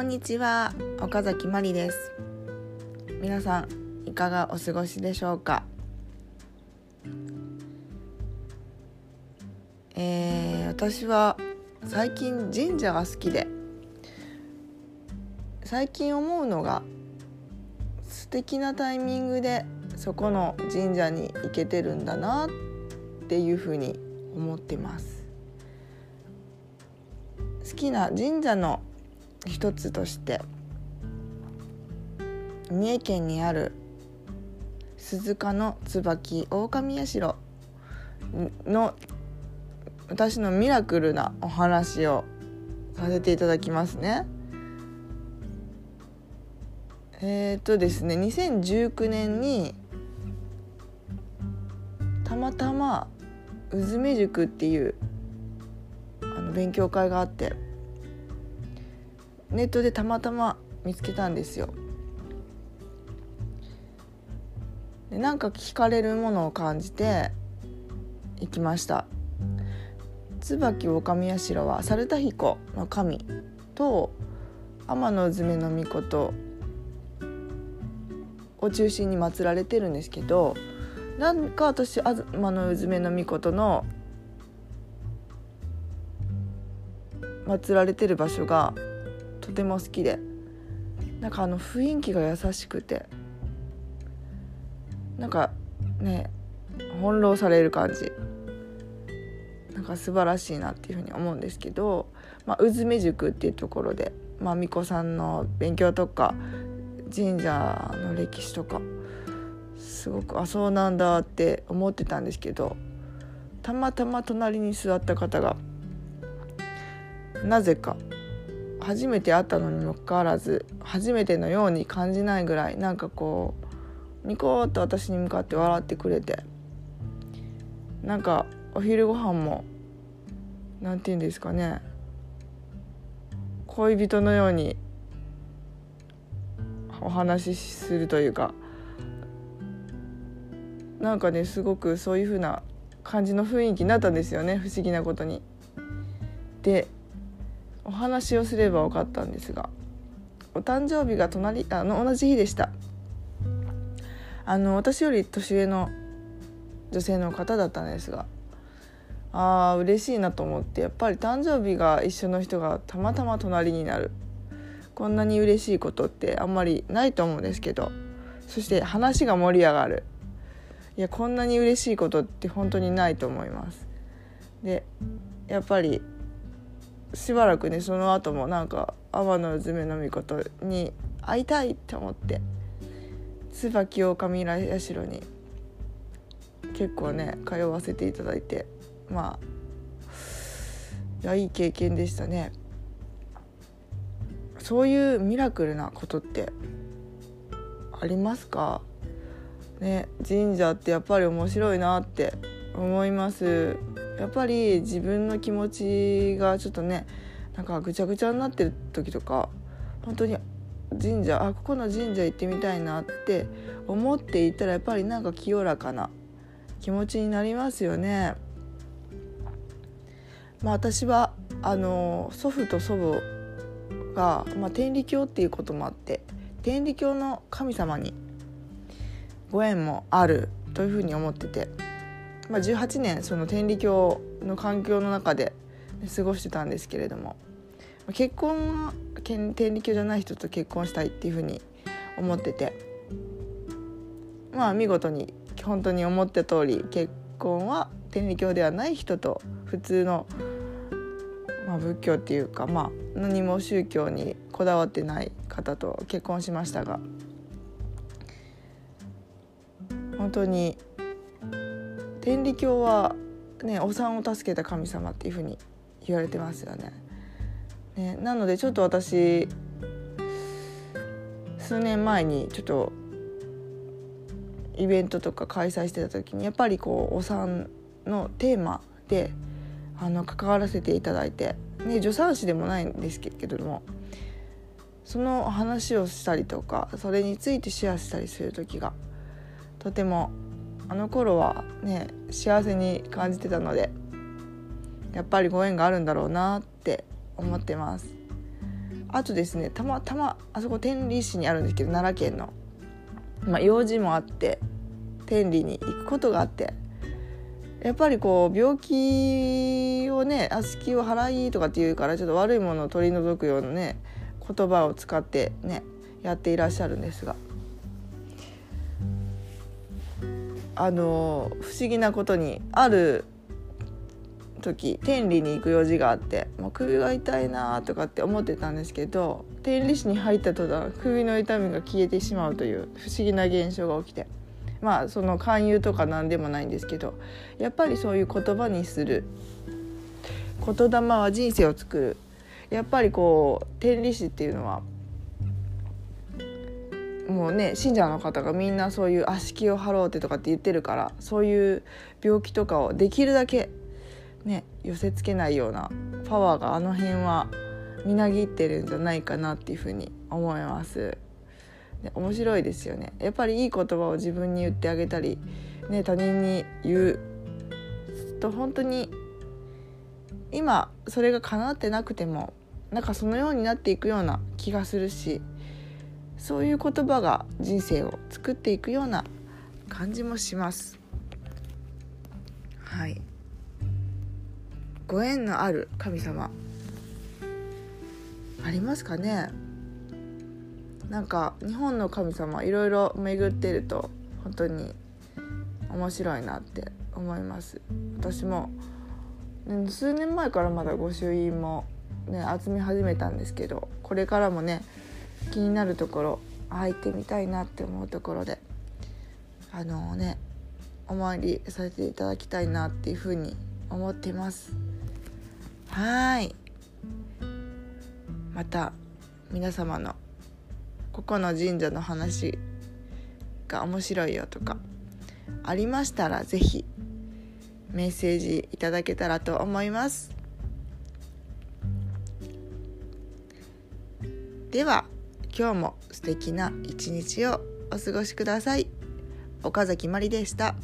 こんにちは岡崎まりです。皆さんいかがお過ごしでしょうか？えー、私は最近神社が好きで最近思うのが素敵なタイミングでそこの神社に行けてるんだなっていうふうに思ってます。好きな神社の一つとして。三重県にある鈴鹿の椿狼社。の私のミラクルなお話をさせていただきますね。えっ、とですね2019年にたまたまうずめ塾っていうあの勉強会があって。ネットでたまたま見つけたんですよ。でなんか聞かれるものを感じて行きました椿狼社は猿田彦の神と天のうずめの御事を中心に祀られてるんですけどなんか私天のうずめの御事の祀られてる場所がとても好きで。なんかあの雰囲気が優しくて。なんかね翻弄される感じ。なんか素晴らしいなっていうふうに思うんですけど、まあ、うずめ塾っていうところで、まあ、巫女さんの勉強とか神社の歴史とかすごくあそうなんだって思ってたんですけど。たまたま隣に座った方がなぜか初めて会ったのにもかかわらず初めてのように感じないぐらいなんかこうニコッと私に向かって笑ってくれてなんかお昼ご飯も何て言うんですかね恋人のようにお話しするというかなんかねすごくそういう風な感じの雰囲気になったんですよね不思議なことに。でお話をすれば分かったんですがお誕生日が隣あの同じ日でした。あの私より年上の女性の方だったんですがあー嬉しいなと思ってやっぱり誕生日が一緒の人がたまたま隣になる。こんなに嬉しいことってあんまりないと思うんですけどそして話が盛り上がる。いやこんなに嬉しいことって本当にないと思います。でやっぱりしばらくねその後もなんか天のうずめのみことに会いたいって思って椿狼社に結構ね通わせていただいてまあいやいい経験でしたね。そういうミラクルなことってありますか？ね神社ってやっぱり面白いなって思います。やっぱり自分の気持ちがちょっとねなんかぐちゃぐちゃになってる時とか本当に神社あここの神社行ってみたいなって思っていたらやっぱりなんか清らかな気持ちになりますよね。まあ、私はあの祖父と祖母が、まあ、天理教っていうこともあって天理教の神様にご縁もあるというふうに思ってて、まあ、18年その天理教の環境の中で過ごしてたんですけれども結婚は天理教じゃない人と結婚したいっていうふうに思っててまあ見事に本当に思った通り結婚は天理教ではない人と普通の、まあ、仏教っていうか、まあ、何も宗教にこだわってない方と結婚しましたが本当に天理教は、ね、お産を助けた神様っていうふうに言われてますよね。ねなのでちょっと私数年前にちょっとイベントとか開催してた時にやっぱりこうお産のテーマであの関わらせていただいて、ね、助産師でもないんですけどもその話をしたりとかそれについてシェアしたりする時がとてもあの頃はね幸せに感じてたのでやっぱりご縁があるんだろうなって思ってます。あとですねたまたまあそこ天理市にあるんですけど奈良県の、まあ、用事もあって天理に行くことがあってやっぱりこう病気をね「あすきを払い」とかって言うからちょっと悪いものを取り除くようなね言葉を使ってねやっていらっしゃるんですが。あの不思議なことにある時天理に行く用事があってもう首が痛いなとかって思ってたんですけど天理市に入った途端首の痛みが消えてしまうという不思議な現象が起きてまあその勧誘とか何でもないんですけどやっぱりそういう言葉にする言霊は人生を作る。やっぱりこう天理市っていうのはもうね信者の方がみんなそういう「悪しきを張ろうって」とかって言ってるからそういう病気とかをできるだけね寄せつけないようなパワーがあの辺はみなぎってるんじゃないかなっていうふうに思います。で面白いですよねやっぱりいい言葉を自分に言ってあげたり、ね、他人に言うと本当に今それが叶ってなくてもなんかそのようになっていくような気がするしそういう言葉が人生を作っていくような感じもします。はい。ご縁のある神様。ありますかね？なんか日本の神様いろいろ巡ってると本当に面白いなって思います。私も数年前からまだ御朱印もね集め始めたんですけどこれからもね気になるところ入ってみたいなって思うところであのー、ねお参りさせていただきたいなっていうふうに思ってます。はい。また皆様のここの神社の話が面白いよとかありましたら是非メッセージいただけたらと思います。では今日も素敵な一日をお過ごしください岡崎まりでした。